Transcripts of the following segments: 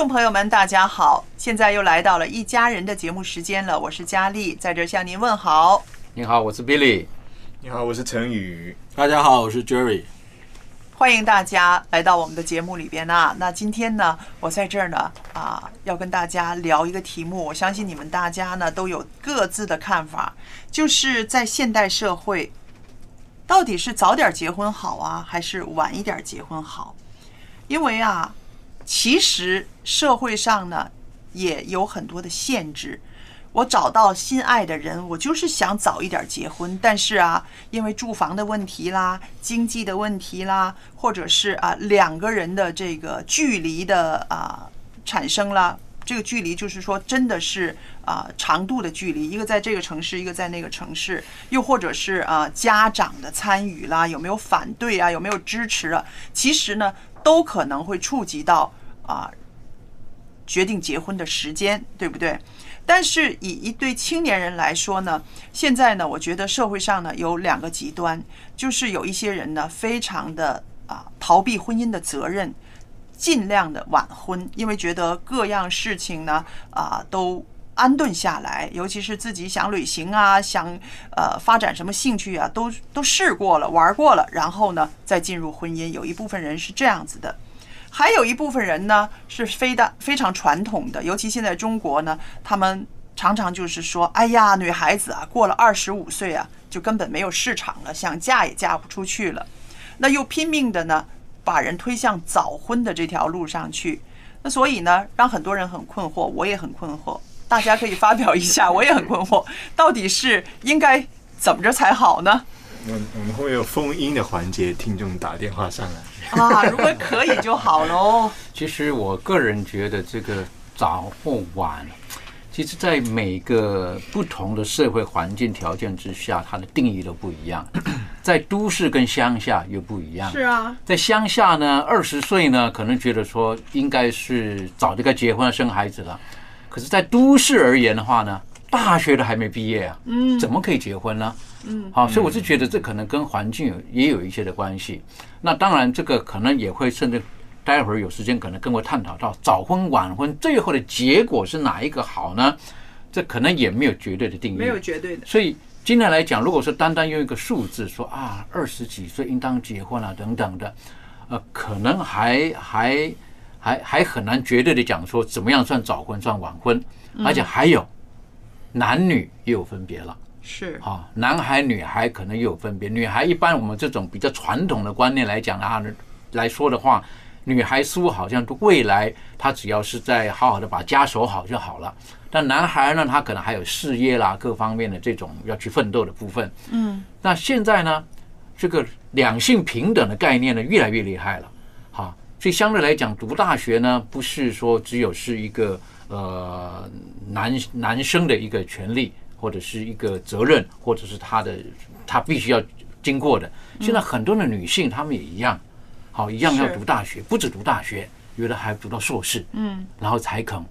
众朋友们，大家好！现在又来到了一家人的节目时间了，我是佳丽，在这儿向您问好。你好，我是 Billy。你好，我是陈宇。大家好，我是 Jerry。欢迎大家来到我们的节目里边啊。那今天呢，我在这儿呢啊，要跟大家聊一个题目，我相信你们大家呢都有各自的看法，就是在现代社会，到底是早点结婚好啊，还是晚一点结婚好？因为啊，其实社会上呢也有很多的限制。我找到心爱的人，我就是想早一点结婚，但是啊，因为住房的问题啦、经济的问题啦，或者是啊两个人的这个距离的啊产生了。这个距离就是说，真的是啊长度的距离，一个在这个城市，一个在那个城市，又或者是啊家长的参与啦，有没有反对啊，有没有支持啊？其实呢，都可能会触及到啊决定结婚的时间，对不对？但是以一对青年人来说呢，现在呢，我觉得社会上呢有两个极端，就是有一些人呢非常的啊逃避婚姻的责任，尽量的晚婚，因为觉得各样事情呢啊都安顿下来，尤其是自己想旅行啊，想呃发展什么兴趣啊，都都试过了，玩过了，然后呢再进入婚姻。有一部分人是这样子的。还有一部分人呢是非的非常传统的，尤其现在中国呢，他们常常就是说，哎呀，女孩子啊，过了二十五岁啊，就根本没有市场了，想嫁也嫁不出去了。那又拼命的呢，把人推向早婚的这条路上去。那所以呢，让很多人很困惑，我也很困惑。大家可以发表一下，我也很困惑，到底是应该怎么着才好呢？我我们会有封音的环节，听众打电话上来。啊，如果可以就好喽。其实我个人觉得这个早或晚，其实在每个不同的社会环境条件之下，它的定义都不一样。在都市跟乡下又不一样。是啊，在乡下呢，二十岁呢，可能觉得说应该是早就该结婚生孩子了。可是，在都市而言的话呢，大学都还没毕业啊，嗯怎么可以结婚呢？嗯，好，所以我是觉得这可能跟环境有也有一些的关系。那当然，这个可能也会甚至待会儿有时间可能跟我探讨到早婚晚婚最后的结果是哪一个好呢？这可能也没有绝对的定义，没有绝对的。所以今天来讲，如果说单单用一个数字说啊，二十几岁应当结婚啊等等的，呃，可能还还还还很难绝对的讲说怎么样算早婚算晚婚，嗯而且还有男女也有分别了。是啊，男孩女孩可能也有分别。女孩一般我们这种比较传统的观念来讲啊来说的话，女孩似乎好像未来她只要是在好好的把家守好就好了。但男孩呢，他可能还有事业啦各方面的这种要去奋斗的部分。嗯，那现在呢，这个两性平等的概念呢越来越厉害了。哈，所以相对来讲，读大学呢不是说只有是一个呃男男生的一个权利。或者是一个责任，或者是他的他必须要经过的。现在很多的女性，她们也一样，好一样要读大学，不止读大学，有的还读到硕士，嗯，然后才肯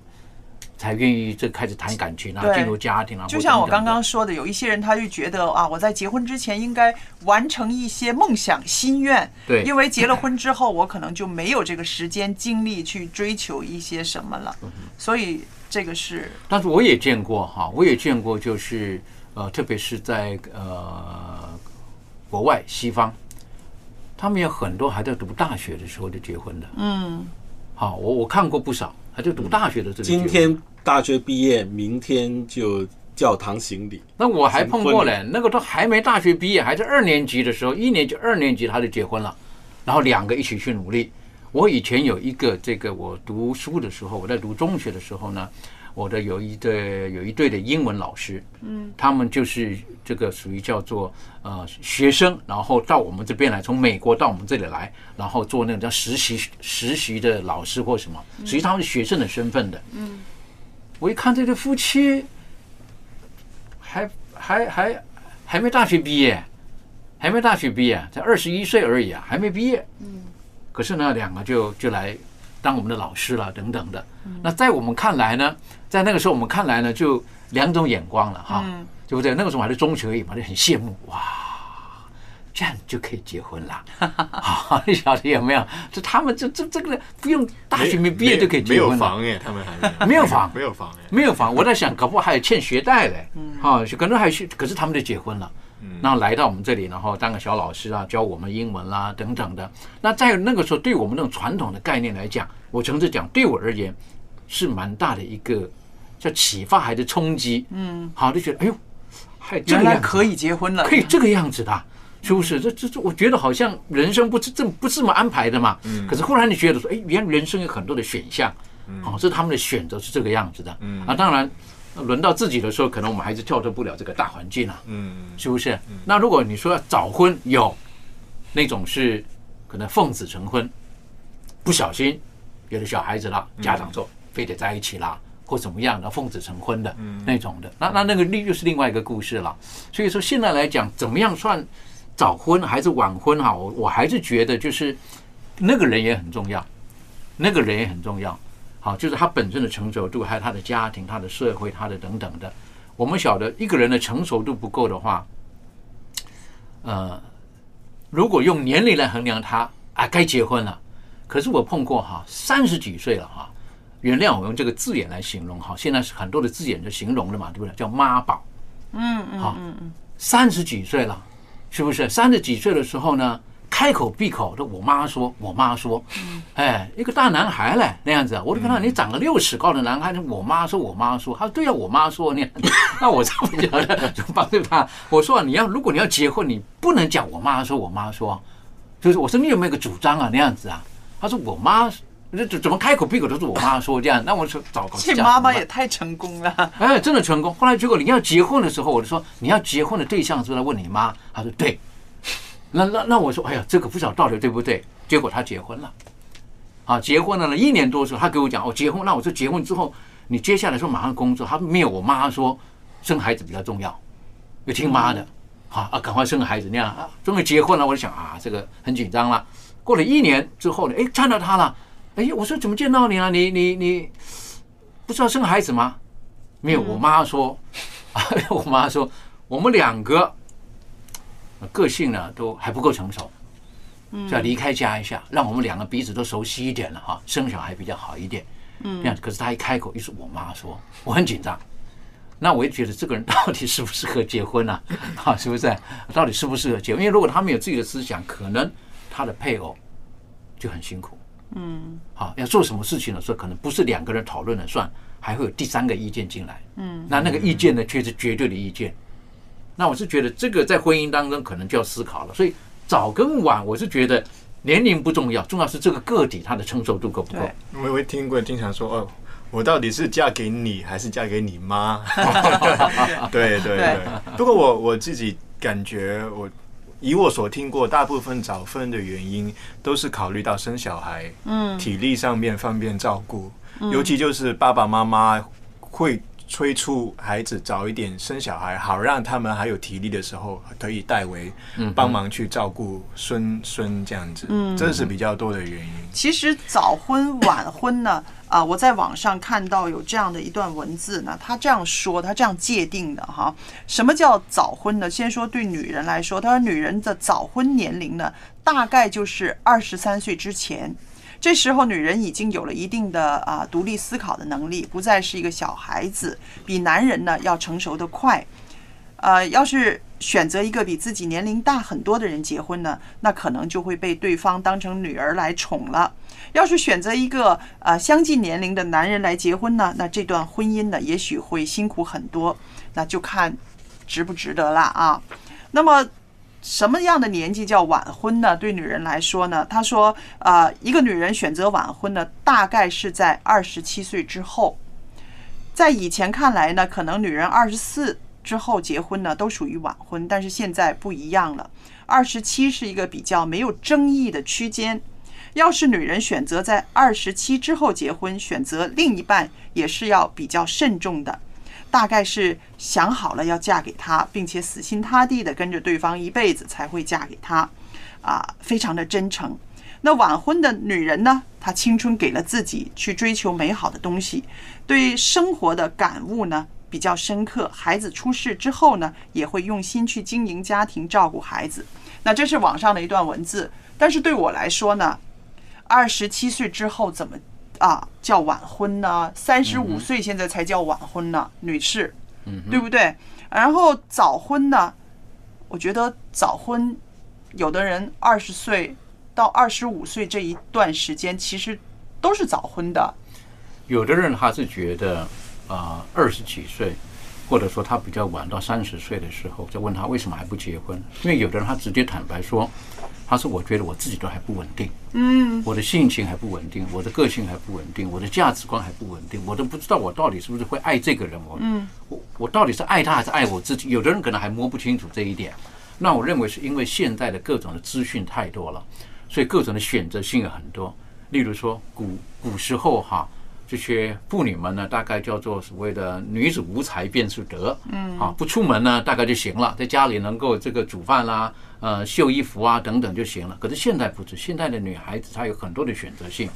才愿意这开始谈感情啊，对。进入家庭啊。就像我刚刚说的，有一些人他就觉得啊，我在结婚之前应该完成一些梦想心愿，对。因为结了婚之后，我可能就没有这个时间精力去追求一些什么了，嗯所以这个是但是我也见过哈，我也见过，就是呃，特别是在呃国外西方，他们有很多还在读大学的时候就结婚的。嗯，好，我我看过不少，还在读大学的这个。今天大学毕业，明天就教堂行礼。那我还碰过嘞，那个都还没大学毕业，还是二年级的时候，一年级、二年级他就结婚了，然后两个一起去努力。我以前有一个这个，我读书的时候，我在读中学的时候呢，我的有一对有一对的英文老师，嗯，他们就是这个属于叫做呃学生，然后到我们这边来，从美国到我们这里来，然后做那种叫实习实习的老师或什么，实际他们是学生的身份的，嗯，我一看这对夫妻。还还还还没大学毕业，还没大学毕业，才二十一岁而已啊，还没毕业。嗯，可是呢，两个就就来当我们的老师了，等等的。那在我们看来呢，在那个时候我们看来呢，就两种眼光了哈，对不对？那个时候还是中学而已嘛，就很羡慕哇。这样就可以结婚了，好，你晓得有没有？就他们这这这个不用大学没毕业就可以没有结婚了，房哎，他们还没有房。没有房哎，没有房，我在想，可不好还有欠学贷嘞，啊，可能还是，可是他们就结婚了，然后来到我们这里，然后当个小老师啊，教我们英文啦等等的。那在那个时候，对我们那种传统的概念来讲，我诚实讲，对我而言是蛮大的一个叫启发还是冲击，嗯，好，就觉得哎呦，还原来可以结婚了，可以这个样子的啊，是不是？这这这，我觉得好像人生不是这不是这么安排的嘛。嗯。可是忽然你觉得说，哎，原来人生有很多的选项，哦，这是他们的选择是这个样子的。嗯。啊，当然，轮到自己的时候，可能我们还是跳脱不了这个大环境啊。嗯，是不是？那如果你说要早婚，有那种是可能奉子成婚，不小心有了小孩子啦，家长说非得在一起啦，或怎么样的奉子成婚的那种的，那那那个另又是另外一个故事了。所以说现在来讲，怎么样算早婚还是晚婚哈？我我还是觉得就是那个人也很重要，那个人也很重要。好，就是他本身的成熟度，还有他的家庭、他的社会、他的等等的。我们晓得一个人的成熟度不够的话，呃，如果用年龄来衡量他啊，该结婚了。可是我碰过哈，三十几岁了哈，原谅我用这个字眼来形容哈，现在是很多的字眼就形容了嘛，对不对？叫妈宝。嗯嗯好嗯嗯，三十几岁了，是不是？三十几岁的时候呢，开口闭口都我妈说，我妈说，哎，一个大男孩嘞那样子，我就跟他，你长个六尺高的男孩，我妈说，我妈说，他说对呀、我妈说那样，那我怎么讲呢？就帮助他，我说、啊、你要如果你要结婚，你不能讲我妈说，我妈说，就是我说你有没有个主张啊那样子啊？他说我妈。这怎怎么开口闭口都是我妈说这样？那我说糟糕，这妈妈也太成功了。哎，真的成功。后来结果你要结婚的时候，我就说你要结婚的对象是不是来问你妈？她说对。那那那我说哎呀，这个不知道到底对不对？结果他结婚了，啊，结婚了呢，一年多的时候，他给我讲哦，结婚。那我说结婚之后，你接下来说马上工作，他没有我妈说生孩子比较重要，要听妈的，好啊，赶快生个孩子那样啊。终于结婚了，我就想啊，这个很紧张了。过了一年之后呢，哎，看到他了。哎，我说怎么见到你了？你你你不知道生孩子吗？没有，我妈说，我妈说我们两个个性呢都还不够成熟，就要离开家一下，让我们两个彼此都熟悉一点了哈，生小孩比较好一点。嗯，这样子。可是他一开口，又是我妈说，我很紧张。那我也觉得这个人到底适不适合结婚呢、啊？是不是？到底适不适合结婚？因为如果他没有自己的思想，可能他的配偶就很辛苦。嗯，好，要做什么事情的时候，可能不是两个人讨论了算，还会有第三个意见进来。嗯，那那个意见呢，却是绝对的意见。那我是觉得这个在婚姻当中可能就要思考了。所以早跟晚，我是觉得年龄不重要，重要是这个个体他的承受度够不够。我有听过经常说哦，我到底是嫁给你还是嫁给你妈？对对对。不过我我自己感觉我。以我所听过，大部分早婚的原因都是考虑到生小孩，嗯，体力上面方便照顾，尤其就是爸爸妈妈会催促孩子早一点生小孩，好让他们还有体力的时候可以代为帮忙去照顾孙孙这样子，嗯，这是比较多的原因。其实早婚晚婚呢，啊，我在网上看到有这样的一段文字呢，他这样说，他这样界定的哈，什么叫早婚呢？先说对女人来说，他说女人的早婚年龄呢，大概就是二十三岁之前，这时候女人已经有了一定的啊独立思考的能力，不再是一个小孩子，比男人呢要成熟的快。呃，要是选择一个比自己年龄大很多的人结婚呢，那可能就会被对方当成女儿来宠了。要是选择一个呃相近年龄的男人来结婚呢，那这段婚姻呢也许会辛苦很多，那就看值不值得了啊。那么什么样的年纪叫晚婚呢？对女人来说呢，他说，呃，一个女人选择晚婚呢，大概是在二十七岁之后。在以前看来呢，可能女人二十四。之后结婚呢，都属于晚婚，但是现在不一样了。二十七是一个比较没有争议的区间。要是女人选择在二十七之后结婚，选择另一半也是要比较慎重的，大概是想好了要嫁给他，并且死心塌地的跟着对方一辈子才会嫁给他，啊，非常的真诚。那晚婚的女人呢，她青春给了自己去追求美好的东西，对生活的感悟呢？比较深刻，孩子出世之后呢，也会用心去经营家庭，照顾孩子。那这是网上的一段文字，但是对我来说呢，二十七岁之后怎么啊叫晚婚呢？三十五岁现在才叫晚婚呢，女士，对不对？然后早婚呢，我觉得早婚，有的人二十岁到二十五岁这一段时间，其实都是早婚的。有的人他是觉得。啊，二十几岁，或者说他比较晚到三十岁的时候，就问他为什么还不结婚？因为有的人他直接坦白说，他说我觉得我自己都还不稳定，嗯，我的性情还不稳定，我的个性还不稳定，我的价值观还不稳定，我都不知道我到底是不是会爱这个人，我，嗯，我我到底是爱他还是爱我自己？有的人可能还摸不清楚这一点。那我认为是因为现在的各种的资讯太多了，所以各种的选择性有很多。例如说古古时候哈。这些妇女们呢，大概叫做所谓的“女子无才便是德”，嗯，啊，不出门呢，大概就行了，在家里能够这个煮饭啦，呃，绣衣服啊等等就行了。可是现在不是，现在的女孩子她有很多的选择性，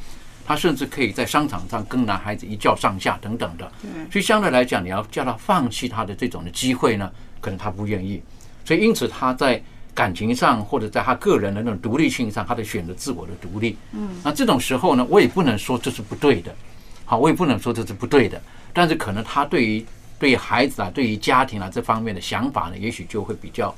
她甚至可以在商场上跟男孩子一较上下等等的。所以相对来讲，你要叫她放弃她的这种的机会呢，可能她不愿意。所以因此她在感情上或者在她个人的那种独立性上，她的选择自我的独立。嗯，那这种时候呢，我也不能说这是不对的。好，我也不能说这是不对的，但是可能他对于对于孩子啊，对于家庭啊这方面的想法呢，也许就会比较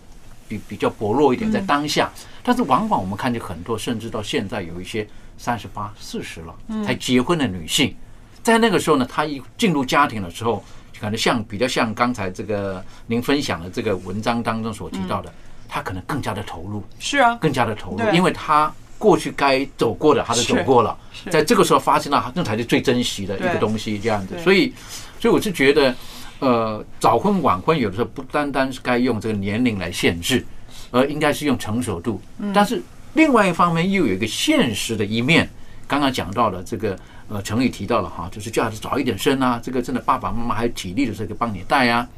比比较薄弱一点，在当下。但是往往我们看见很多，甚至到现在有一些三十八、四十了才结婚的女性，在那个时候呢，她一进入家庭的时候，可能像比较像刚才这个您分享的这个文章当中所提到的，她可能更加的投入，是啊，更加的投入，因为她。过去该走过的，他都走过了，在这个时候发现了，那才是最珍惜的一个东西，这样子。所以，所以我是觉得，呃，早婚晚婚有的时候不单单是该用这个年龄来限制，而应该是用成熟度。但是另外一方面又有一个现实的一面，刚刚讲到了这个，呃，程宇提到了哈，就是叫孩子早一点生啊，这个真的爸爸妈妈还有体力的时候帮你带啊。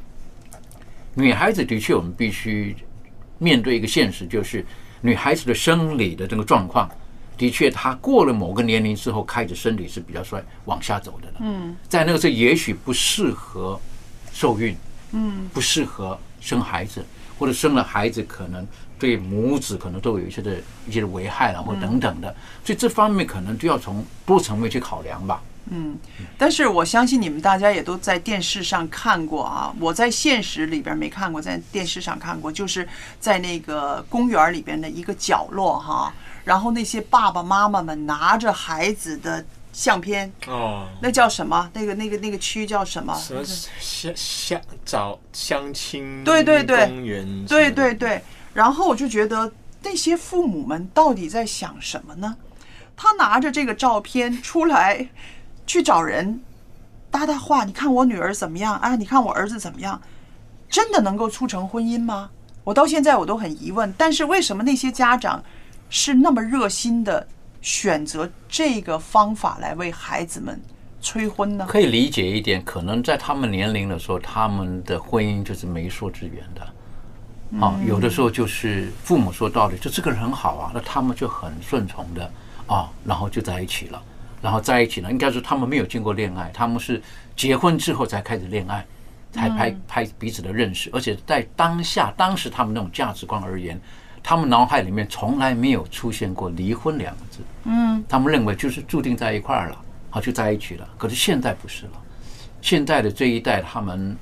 女孩子的确，我们必须面对一个现实，就是。女孩子的生理的这个状况，的确，她过了某个年龄之后，开始身体是比较衰往下走的了。嗯，在那个时候，也许不适合受孕，嗯，不适合生孩子，或者生了孩子，可能对母子可能都有一些的一些的危害了，或等等的。所以这方面可能就要从多层面去考量吧。嗯，但是我相信你们大家也都在电视上看过啊。我在现实里边没看过，在电视上看过，就是在那个公园里边的一个角落哈。然后那些爸爸妈妈们拿着孩子的相片哦，那叫什么？那个那个那个区叫什么？什么相相找相亲？对对对，公园。对对对。然后我就觉得那些父母们到底在想什么呢？他拿着这个照片出来。去找人搭搭话，你看我女儿怎么样啊？你看我儿子怎么样？真的能够促成婚姻吗？我到现在我都很疑问。但是为什么那些家长是那么热心的选择这个方法来为孩子们催婚呢？可以理解一点，可能在他们年龄的时候，他们的婚姻就是媒妁之言的。啊，有的时候就是父母说道理，就这个人很好啊，那他们就很顺从的啊，然后就在一起了。然后在一起呢，应该说他们没有经过恋爱，他们是结婚之后才开始恋爱，才拍拍彼此的认识，而且在当下当时他们那种价值观而言，他们脑海里面从来没有出现过离婚两个字。嗯，他们认为就是注定在一块儿了，好就在一起了。可是现在不是了，现在的这一代他们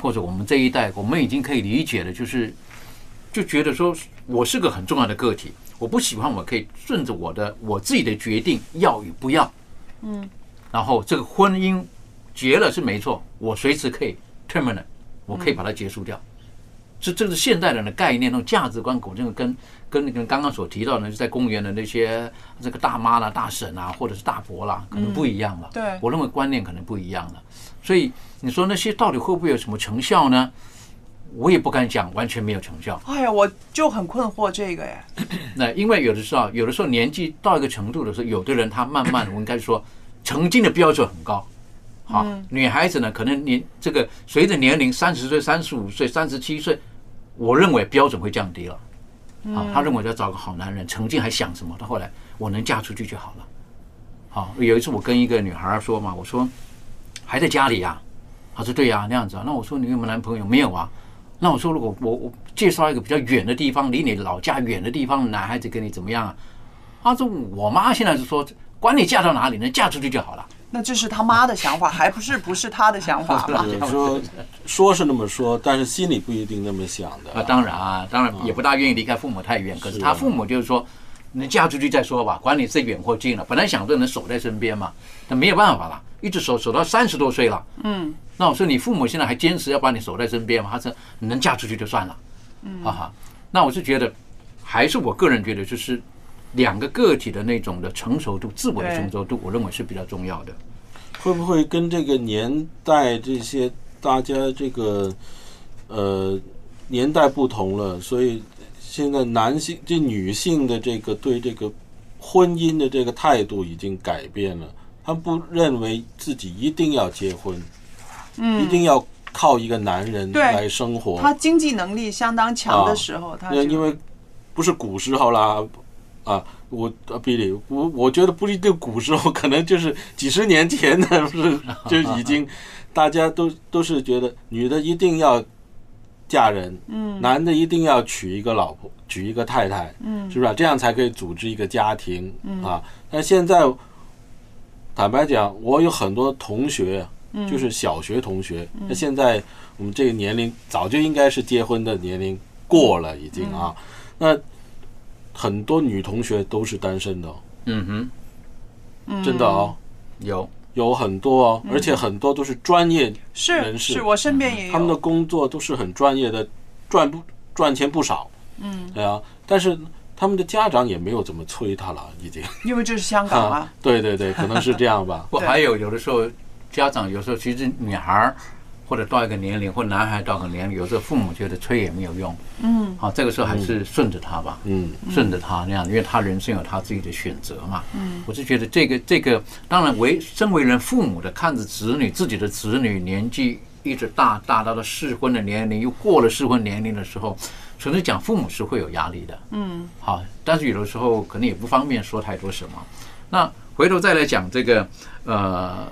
或者我们这一代，我们已经可以理解了，就是就觉得说我是个很重要的个体，我不喜欢我可以顺着我的我自己的决定要与不要。嗯，然后这个婚姻结了是没错，我随时可以 terminate，我可以把它结束掉。这这是现代人的概念，那种价值观，我这个跟跟那个刚刚所提到的，就在公园的那些这个大妈啦、大婶啊，或者是大伯啦，可能不一样了。对我认为观念可能不一样了。所以你说那些到底会不会有什么成效呢？我也不敢讲完全没有成效。哎呀，我就很困惑这个哎。那因为有的时候，有的时候年纪到一个程度的时候，有的人他慢慢，我应该说，曾经的标准很高。好，女孩子呢，可能年这个随着年龄，三十岁、三十五岁、三十七岁，我认为标准会降低了。好，他认为要找个好男人，曾经还想什么，到后来我能嫁出去就好了。好，有一次我跟一个女孩说嘛，我说还在家里呀、她说对呀、那样子啊。那我说你有没有男朋友？没有啊。那我说如果我我介绍一个比较远的地方，离你老家远的地方，男孩子跟你怎么样啊？他说我妈现在是说，管你嫁到哪里，能嫁出去就好了。那这是他妈的想法，还不是不是他的想法吗？有说说是那么说，但是心里不一定那么想的。啊，当然啊，当然也不大愿意离开父母太远。可是他父母就是说，能嫁出去再说吧，管你是远或近了。本来想着能守在身边嘛，但没有办法了，一直守守到三十多岁了。嗯，那我说你父母现在还坚持要把你守在身边吗？他说你能嫁出去就算了。嗯，哈哈。那我是觉得，还是我个人觉得，就是两个个体的那种的成熟度、自我的成熟度，我认为是比较重要的。会不会跟这个年代这些大家这个呃年代不同了，所以现在男性这女性的这个对这个婚姻的这个态度已经改变了，他们不认为自己一定要结婚，嗯，一定要靠一个男人对来生活。他经济能力相当强的时候，他就因因为不是古时候啦，啊，我呃比利，我我觉得不一定古时候，可能就是几十年前的，不是 就已经大家都都是觉得女的一定要嫁人，嗯，男的一定要娶一个老婆，娶一个太太，嗯，是不是？这样才可以组织一个家庭，嗯啊。但现在坦白讲，我有很多同学，就是小学同学，那现在我们这个年龄早就应该是结婚的年龄过了，已经啊。那很多女同学都是单身的哦，嗯哼，真的哦，有。有很多哦，而且很多都是专业人士是我身边也有他们的工作都是很专业的，赚不赚钱不少，嗯，对啊，但是他们的家长也没有怎么催他了，已经因为这是香港啊，对对对，可能是这样吧。不，还有有的时候家长有时候其实女孩儿或者到一个年龄，或男孩到个年龄，有时候父母觉得催也没有用。嗯，好，这个时候还是顺着他吧。嗯，顺着他那样，因为他人生有他自己的选择嘛。嗯，我是觉得这个这个，当然为身为人父母的，看着子女自己的子女年纪一直大大到了适婚的年龄，又过了适婚年龄的时候，纯粹讲父母是会有压力的。嗯，好，但是有的时候可能也不方便说太多什么。那回头再来讲这个呃。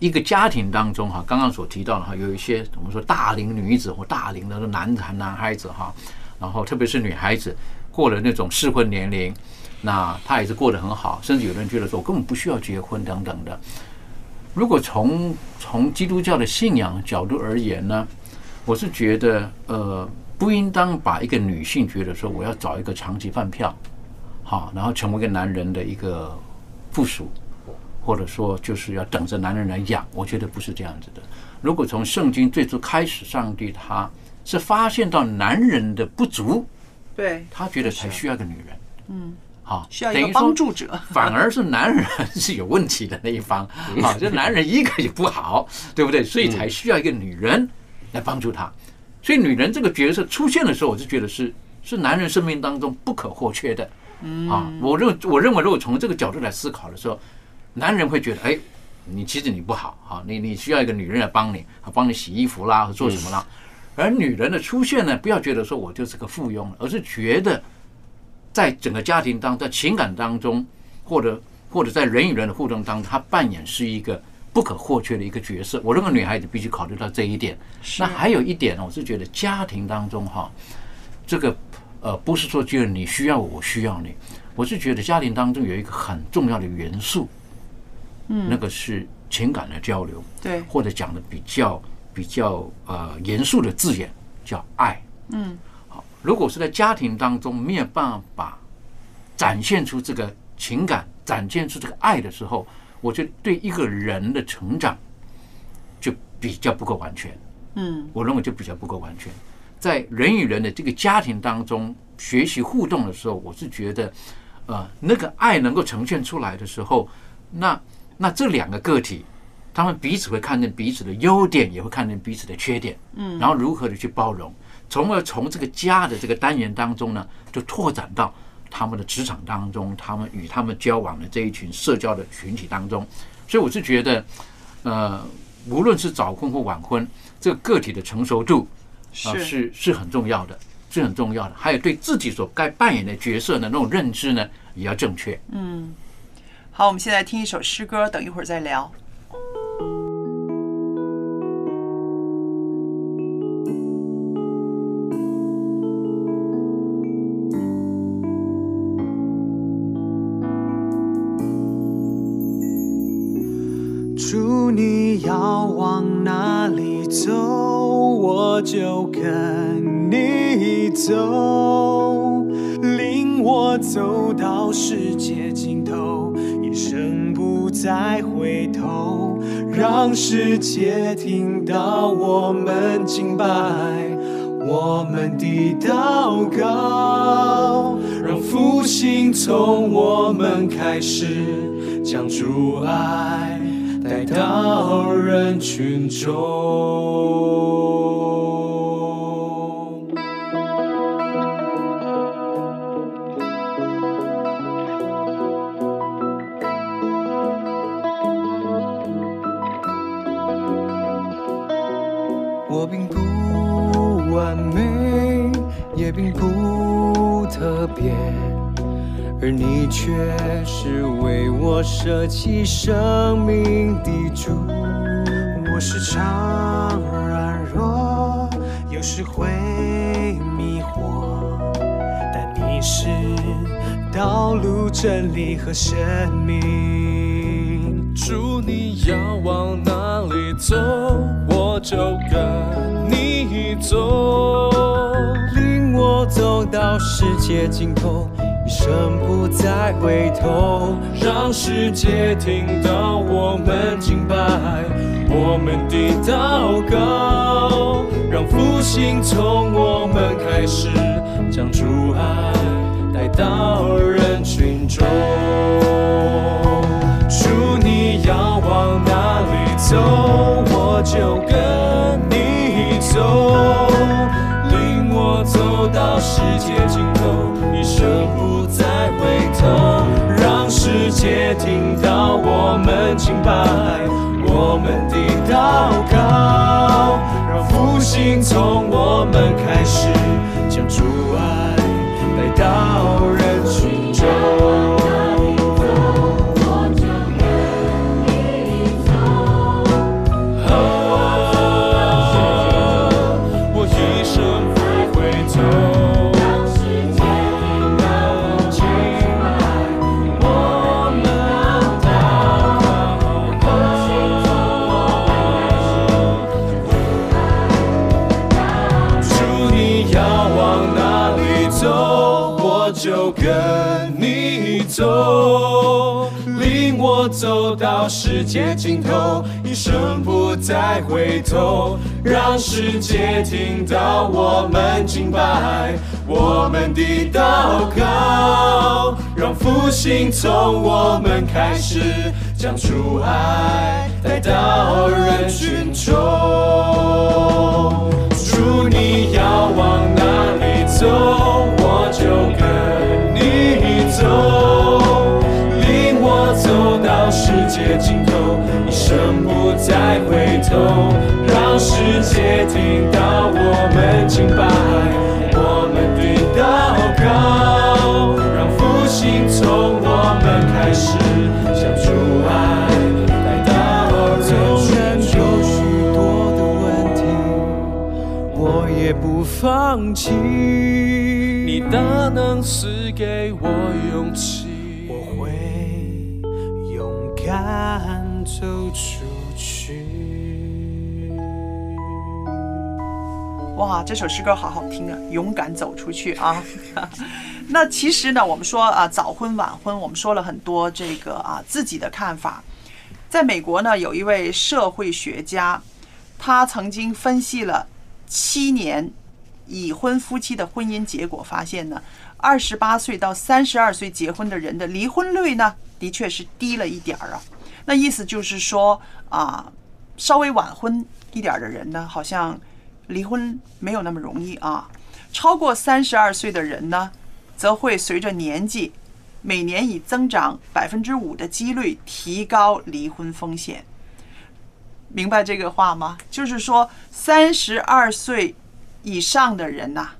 一个家庭当中哈，刚刚所提到的哈，有一些我们说大龄女子或大龄的男男男孩子哈，然后特别是女孩子过了那种适婚年龄，那她也是过得很好，甚至有人觉得说我根本不需要结婚等等的。如果从从基督教的信仰角度而言呢，我是觉得呃，不应当把一个女性觉得说我要找一个长期饭票，好，然后成为一个男人的一个附属。或者说就是要等着男人来养，我觉得不是这样子的。如果从圣经最初开始，上帝他是发现到男人的不足，对他觉得才需要个女人。嗯，好，需要一个等于帮助者，反而是男人 是有问题的那一方啊，这男人一个也不好，对不对？所以才需要一个女人来帮助他。所以女人这个角色出现的时候，我就觉得是是男人生命当中不可或缺的。嗯啊，我认我认为如果从这个角度来思考的时候。男人会觉得，哎，你其实你不好，哈，你你需要一个女人来帮你，啊，帮你洗衣服啦，或做什么啦。而女人的出现呢，不要觉得说我就是个附庸，而是觉得在整个家庭当在情感当中，或者或者在人与人的互动当中，他扮演是一个不可或缺的一个角色。我认为女孩子必须考虑到这一点。那还有一点呢，我是觉得家庭当中哈，这个呃不是说只有你需要我，我需要你，我是觉得家庭当中有一个很重要的元素，嗯那个是情感的交流，对或者讲的比较比较呃严肃的字眼叫爱。嗯如果是在家庭当中没有办法展现出这个情感、展现出这个爱的时候，我觉得对一个人的成长就比较不够完全。嗯我认为就比较不够完全。在人与人的这个家庭当中学习互动的时候，我是觉得，呃，那个爱能够呈现出来的时候，那那这两个个体，他们彼此会看见彼此的优点，也会看见彼此的缺点，嗯然后如何的去包容，从而从这个家的这个单元当中呢，就拓展到他们的职场当中，他们与他们交往的这一群社交的群体当中。所以我是觉得，呃，无论是早婚或晚婚，这个个体的成熟度啊、是是是很重要的，是很重要的。还有对自己所该扮演的角色的那种认知呢，也要正确。嗯。好，我们现在听一首诗歌，等一会儿再聊。要往哪里走，我就跟你走，领我走到世界尽头，一生不再回头，让世界听到我们敬拜。我们的祷告，让复兴从我们开始，将主爱带到人群中。我并不完美，也并不特别，而你却是为我舍弃生真理和生命。主，你要往哪里走，我就跟你走，领我走到世界尽头，一生不再回头，让世界听到我们敬拜，我们的祷告，让复兴从我们开始，将主爱带到人中。主，你要往哪里走，我就跟你走，领我走到世界尽头，一生不再回头，让世界听到我们敬拜，我们的祷告，让复兴从我们开始，将主爱带到人群到世界尽头，一生不再回头，让世界听到我们敬拜，我们的祷告，让复兴从我们开始，将主爱带到人群中。主，你要往哪里走，我就跟你走，世界尽头，一生不再回头，让世界听到我们敬拜，我们的祷告，让复兴从我们开始，想主爱来到，拯救许多的问题，我也不放弃，你大能赐给我。哇，这首诗歌好好听啊！勇敢走出去啊！那其实呢，我们说啊，早婚晚婚，我们说了很多这个啊自己的看法。在美国呢，有一位社会学家，他曾经分析了七年已婚夫妻的婚姻结果，发现呢，二十八岁到三十二岁结婚的人的离婚率呢，的确是低了一点儿啊。那意思就是说啊，稍微晚婚一点儿的人呢，好像离婚没有那么容易啊。超过三十二岁的人呢，则会随着年纪。每年以增长百分之五的几率提高离婚风险，明白这个话吗？就是说，三十二岁以上的人呐，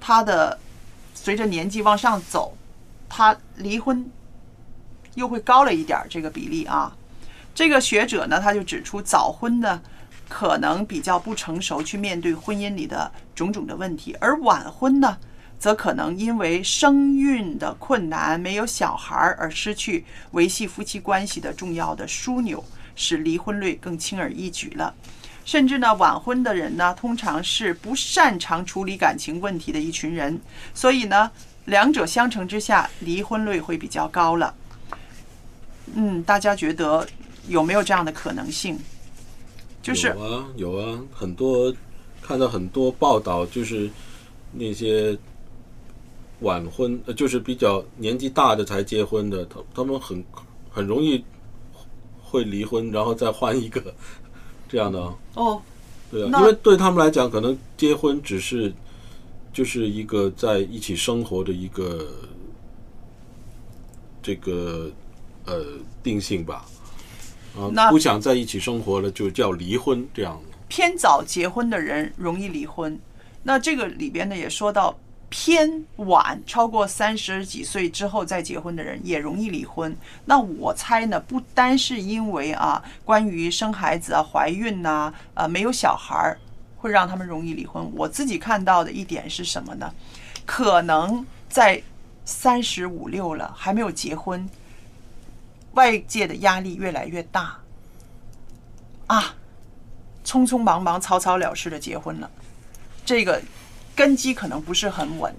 他的随着年纪往上走，他离婚又会高了一点这个比例啊。这个学者呢，他就指出，早婚呢可能比较不成熟，去面对婚姻里的种种的问题，而晚婚呢。则可能因为生育的困难，没有小孩而失去维系夫妻关系的重要的枢纽，使离婚率更轻而易举了。甚至呢，晚婚的人呢，通常是不擅长处理感情问题的一群人，所以呢，两者相乘之下，离婚率会比较高了。嗯，大家觉得有没有这样的可能性？就是有啊，有啊，很多看到很多报道，就是那些。晚婚呃，就是比较年纪大的才结婚的，他他们很很容易会离婚，然后再换一个 这样的哦。对啊，因为对他们来讲，可能结婚只是就是一个在一起生活的一个这个呃定性吧。啊，不想在一起生活了，就叫离婚这样。偏早结婚的人容易离婚，那这个里边呢也说到。偏晚超过三十几岁之后再结婚的人也容易离婚。那我猜呢，不单是因为啊，关于生孩子啊、怀孕呐、啊没有小孩儿会让他们容易离婚。我自己看到的一点是什么呢？可能在三十五六了还没有结婚，外界的压力越来越大啊，匆匆忙忙、草草了事的结婚了，这个。根基可能不是很稳，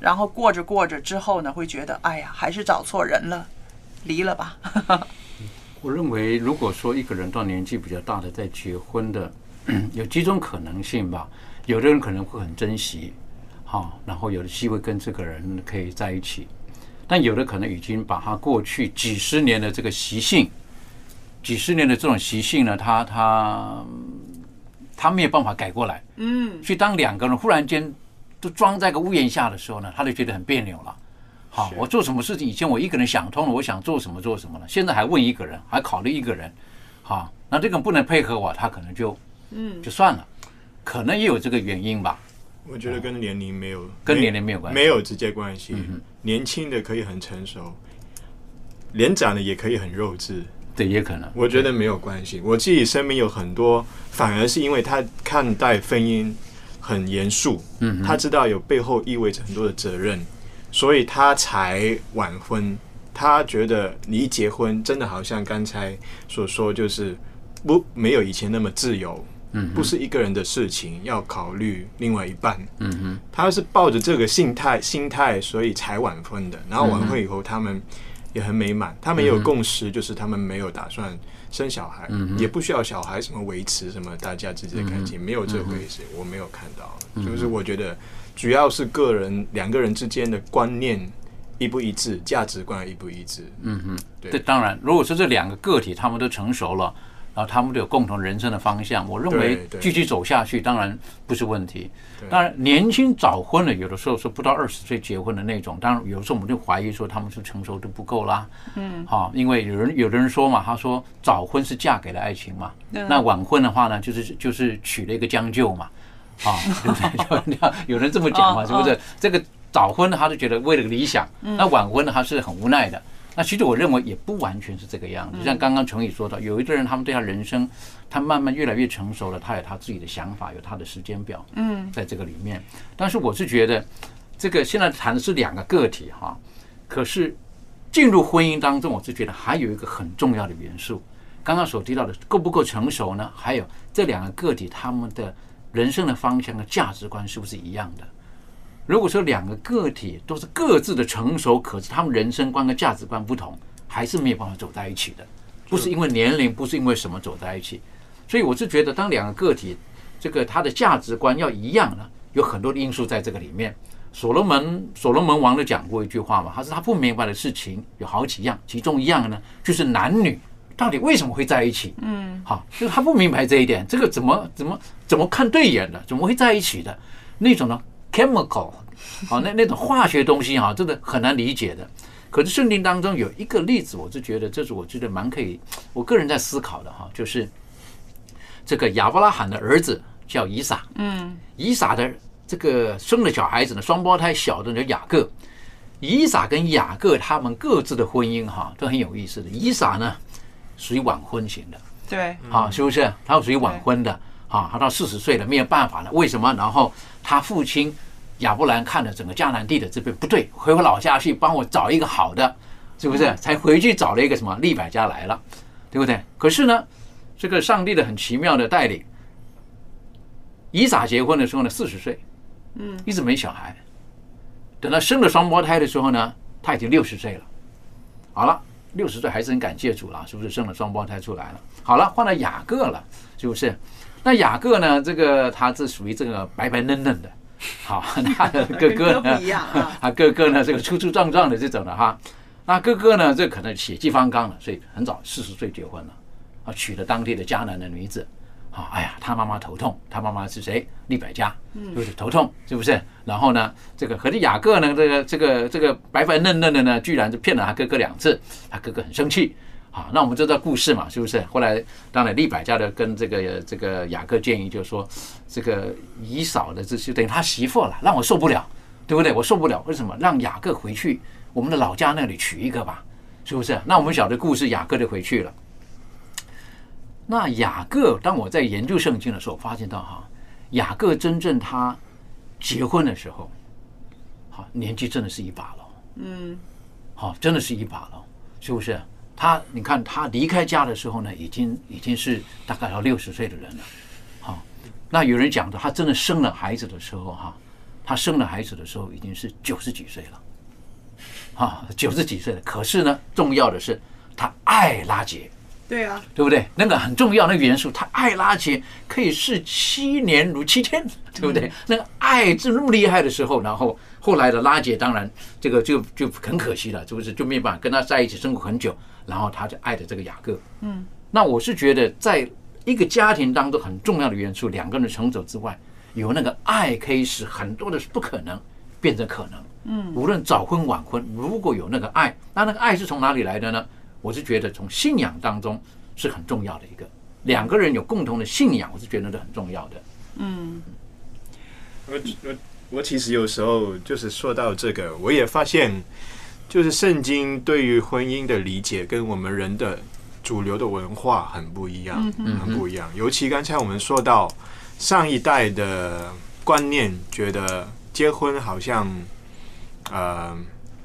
然后过着过着之后呢，会觉得哎呀，还是找错人了，离了吧。我认为，如果说一个人到年纪比较大的再结婚的，有几种可能性吧。有的人可能会很珍惜，好，然后有的机会跟这个人可以在一起，但有的可能已经把他过去几十年的这个习性，几十年的这种习性呢，他他。他没有办法改过来，嗯，所以当两个人忽然间都装在个屋檐下的时候呢，他就觉得很别扭了。好，我做什么事情以前我一个人想通了，我想做什么做什么了，现在还问一个人，还考虑一个人，好，那这个不能配合我，他可能就嗯就算了，可能也有这个原因吧。我觉得跟年龄没有跟年龄没有关系，没有直接关系。年轻的可以很成熟，年长的也可以很幼稚。对，也可能。我觉得没有关系。我自己身边有很多，反而是因为他看待婚姻很严肃，嗯，他知道有背后意味着很多的责任，所以他才晚婚。他觉得你一结婚，真的好像刚才所说，就是不没有以前那么自由，嗯，不是一个人的事情，要考虑另外一半，嗯哼。他是抱着这个心态心态，所以才晚婚的。然后晚婚以后，他们。也很美满，他们也有共识，就是他们没有打算生小孩，也不需要小孩什么维持什么大家之间的感情，没有这回事，我没有看到。就是我觉得主要是个人两个人之间的观念一不一致，价值观一不一致。嗯哼，对，当然，如果说这两个个体他们都成熟了。然后他们都有共同人生的方向，我认为继续走下去当然不是问题。当然，年轻早婚的有的时候是不到二十岁结婚的那种，当然有时候我们就怀疑说他们是成熟度不够啦。嗯，好，因为有人有的人说嘛，他说早婚是嫁给了爱情嘛，那晚婚的话呢，就是就是娶了一个将就嘛，啊，对不对？有人这么讲嘛，是不是？这个早婚的他就觉得为了理想，那晚婚的他是很无奈的。那其实我认为也不完全是这个样子，像刚刚程宇说到，有一个人他们对他人生，他慢慢越来越成熟了，他有他自己的想法，有他的时间表，嗯，在这个里面。但是我是觉得，这个现在谈的是两个个体哈，可是进入婚姻当中，我是觉得还有一个很重要的元素，刚刚所提到的够不够成熟呢？还有这两个个体他们的人生的方向和价值观是不是一样的？如果说两个个体都是各自的成熟，可是他们人生观跟价值观不同，还是没有办法走在一起的。不是因为年龄，不是因为什么走在一起。所以我是觉得，当两个个体这个他的价值观要一样呢，有很多的因素在这个里面。所罗门所罗门王都讲过一句话嘛，他说他不明白的事情有好几样，其中一样呢就是男女到底为什么会在一起。嗯，好，就是他不明白这一点，这个怎么怎么怎么看对眼的，怎么会在一起的那种呢？chemical，好，那那种化学东西哈，真的很难理解的。可是圣经当中有一个例子，我就觉得这是我觉得蛮可以，我个人在思考的哈，就是这个亚伯拉罕的儿子叫以撒，嗯，以撒的这个生了小孩子呢，双胞胎小的叫雅各。以撒跟雅各他们各自的婚姻哈都很有意思的。以撒呢属于晚婚型的，对，啊，是不是？他属于晚婚的，啊，他到四十岁了没有办法了，为什么？然后他父亲亚伯兰看了整个迦南地的这边不对，回我老家去帮我找一个好的，是不是？才回去找了一个什么利百家来了，对不对？可是呢，这个上帝的很奇妙的带领，以撒结婚的时候呢，四十岁，嗯，一直没小孩，等到生了双胞胎的时候呢，他已经六十岁了。好了，六十岁还是很感谢主了，是不是生了双胞胎出来了？好了，换了雅各了，是不是？那雅各呢？这个他是属于这个白白嫩嫩的，好，他的哥哥呢 他哥哥呢这个粗粗壮壮的这种的哈。那哥哥呢，这可能血气方刚了，所以很早四十岁结婚了，啊，娶了当地的迦南的女子。啊，哎呀，他妈妈头痛，他妈妈是谁？利百加，就是头痛，是不是？然后呢，这个可是雅各呢，这个这个这个白白嫩嫩的呢，居然就骗了他哥哥两次，他哥哥很生气。好，那我们知道故事嘛，是不是？后来当然利百加的跟这个这个雅各建议，就是说这个姨嫂的这就等于他媳妇了，让我受不了，对不对？我受不了，为什么？让雅各回去我们的老家那里娶一个吧，是不是？那我们晓得故事，雅各就回去了。那雅各，当我在研究圣经的时候，发现到哈，雅各真正他结婚的时候，好年纪真的是一把了，嗯，好，真的是一把了，是不是？他你看他离开家的时候呢，已经已经是大概要六十岁的人了，好，那有人讲的，他真的生了孩子的时候哈，他生了孩子的时候已经是九十几岁了，啊，九十几岁了。可是呢，重要的是他爱拉杰。对啊，对不对？那个很重要，那个元素，他爱拉结可以是七年如七天，对不对？那个爱是那么厉害的时候，然后后来的拉姐，当然这个就就很可惜了，是不是？就没办法跟他在一起生活很久，然后他就爱的这个雅各。嗯，那我是觉得，在一个家庭当中很重要的元素，两个人成熟之外，有那个爱可以使很多的不可能变成可能。嗯，无论早婚晚婚，如果有那个爱，那那个爱是从哪里来的呢？我是觉得从信仰当中是很重要的一个，两个人有共同的信仰，我是觉得是很重要的。嗯，我我我其实有时候就是说到这个，我也发现，就是圣经对于婚姻的理解跟我们人的主流的文化很不一样，嗯很不一样。尤其刚才我们说到上一代的观念，觉得结婚好像，呃，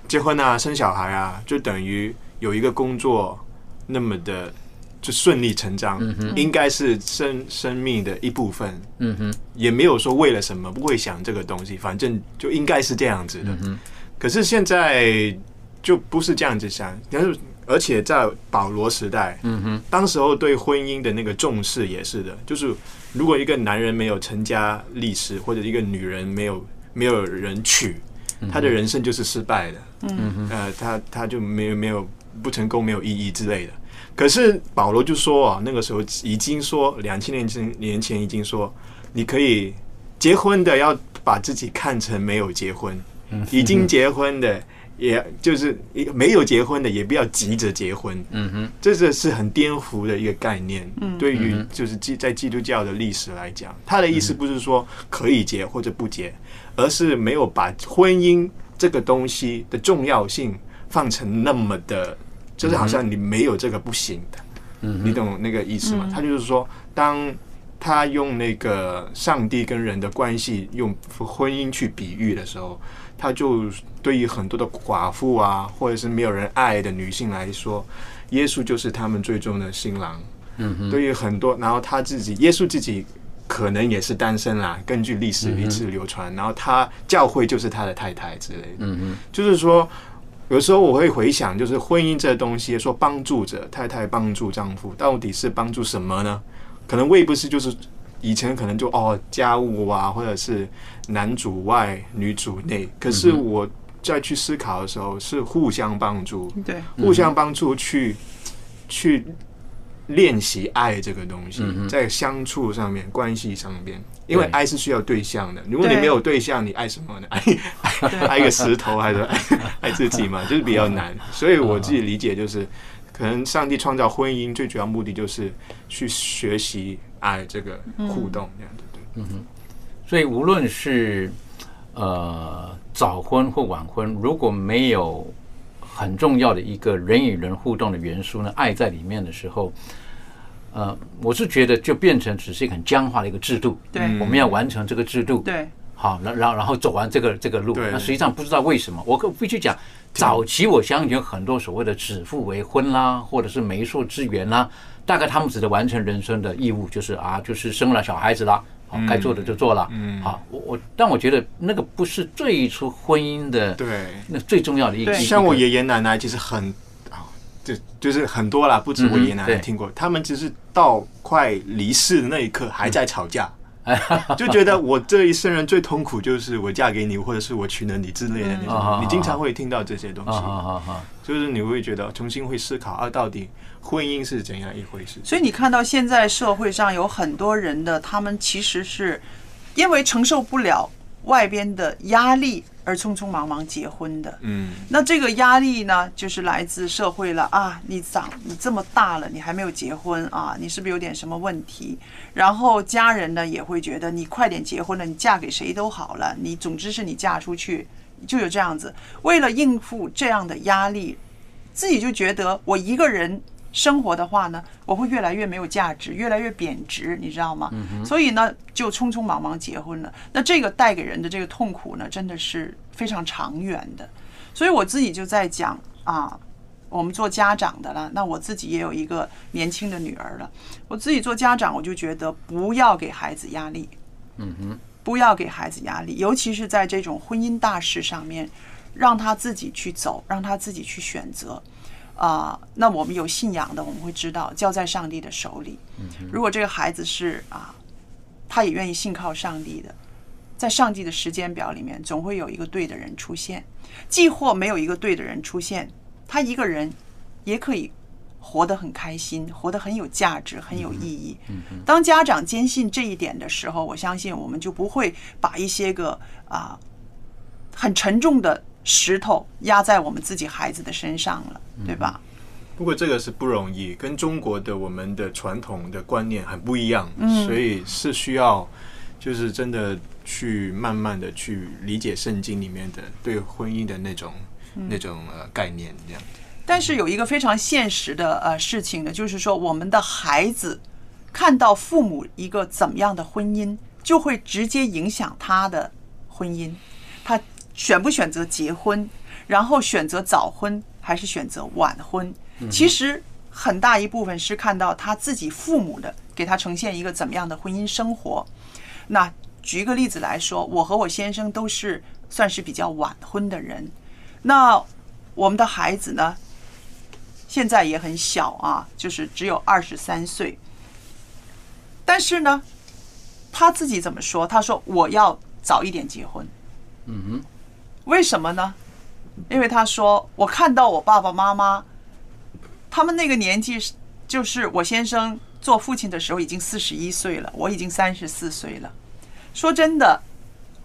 结婚啊，生小孩啊，就等于有一个工作那么的就顺理成章，嗯应该是生生命的一部分。嗯哼，也没有说为了什么，不会想这个东西，反正就应该是这样子的。嗯，可是现在就不是这样子想，但是而且在保罗时代，嗯哼，当时候对婚姻的那个重视也是的，就是如果一个男人没有成家立室，或者一个女人没有没有人娶，他的人生就是失败的。嗯。呃，他他就没有没有不成功，没有意义之类的。可是保罗就说啊，那个时候已经说两千年前年前已经说，你可以结婚的要把自己看成没有结婚，已经结婚的，也就是没有结婚的也不要急着结婚。嗯哼，这个是很颠覆的一个概念。嗯对于就是基在基督教的历史来讲，他的意思不是说可以结或者不结，而是没有把婚姻这个东西的重要性放成那么的，就是好像你没有这个不行的。嗯你懂那个意思吗？嗯他就是说，当他用那个上帝跟人的关系用婚姻去比喻的时候，他就对于很多的寡妇啊，或者是没有人爱的女性来说，耶稣就是他们最终的新郎。嗯哼，对于很多，然后他自己，耶稣自己可能也是单身啦，根据历史一直流传，然后他教会就是他的太太之类的。嗯嗯，就是说，有时候我会回想，就是婚姻这东西，说帮助者太太帮助丈夫，到底是帮助什么呢？可能未不是就是以前可能就哦家务啊，或者是男主外女主内，可是我再去思考的时候，是互相帮助，对，互相帮助去去练习爱这个东西在相处上面、关系上面，因为爱是需要对象的。如果你没有对象，你爱什么呢？爱爱一个石头，还是爱 爱自己嘛？就是比较难。所以我自己理解就是，可能上帝创造婚姻最主要目的就是去学习爱这个互动这样子。对，嗯哼所以无论是呃早婚或晚婚，如果没有很重要的一个人与人互动的元素呢，爱在里面的时候，呃，我是觉得就变成只是一个很僵化的一个制度。对嗯我们要完成这个制度，对，好，然然然后走完这个这个路，对那实际上不知道为什么，我可必须讲，早期我相信有很多所谓的指腹为婚啦，或者是媒妁之言啦，大概他们只能完成人生的义务，就是啊，就是生了小孩子啦，好，该做的就做了，嗯好，我我，但我觉得那个不是最初婚姻的对。那最重要的一个，对一个像我爷爷奶奶其实很啊，就就是很多啦，不止我爷爷奶奶听过，他们只是到快离世的那一刻还在吵架，就觉得我这一生人最痛苦就是我嫁给你，或者是我娶了你之类的那种。你经常会听到这些东西，就是你会觉得重新会思考啊，到底婚姻是怎样一回事？所以你看到现在社会上有很多人的，他们其实是因为承受不了外边的压力而匆匆忙忙结婚的。嗯，那这个压力呢，就是来自社会了啊！你长你这么大了，你还没有结婚啊？你是不是有点什么问题？然后家人呢也会觉得你快点结婚了，你嫁给谁都好了，你总之是你嫁出去就有这样子。为了应付这样的压力，自己就觉得我一个人生活的话呢，我会越来越没有价值，越来越贬值，你知道吗？所以呢，就匆匆忙忙结婚了。那这个带给人的这个痛苦呢，真的是非常长远的。所以我自己就在讲啊，我们做家长的了，那我自己也有一个年轻的女儿了。我自己做家长，我就觉得不要给孩子压力，嗯哼，不要给孩子压力，尤其是在这种婚姻大事上面，让他自己去走，让他自己去选择。啊、那我们有信仰的，我们会知道交在上帝的手里。如果这个孩子是啊，他也愿意信靠上帝的，在上帝的时间表里面，总会有一个对的人出现。既或没有一个对的人出现，他一个人也可以活得很开心，活得很有价值，很有意义。当家长坚信这一点的时候，我相信我们就不会把一些个啊很沉重的石头压在我们自己孩子的身上了，对吧？不过这个是不容易，跟中国的我们的传统的观念很不一样，嗯所以是需要就是真的去慢慢的去理解圣经里面的对婚姻的那种、嗯那种呃概念这样子。但是有一个非常现实的呃事情呢，就是说我们的孩子看到父母一个怎么样的婚姻，就会直接影响他的婚姻，他选不选择结婚，然后选择早婚还是选择晚婚，其实很大一部分是看到他自己父母的给他呈现一个怎么样的婚姻生活。那举一个例子来说，我和我先生都是算是比较晚婚的人，那我们的孩子呢，现在也很小啊，就是只有二十三岁。但是呢，他自己怎么说？他说我要早一点结婚。嗯哼，为什么呢？因为他说我看到我爸爸妈妈，他们那个年纪是，就是我先生做父亲的时候已经四十一岁了，我已经三十四岁了。说真的，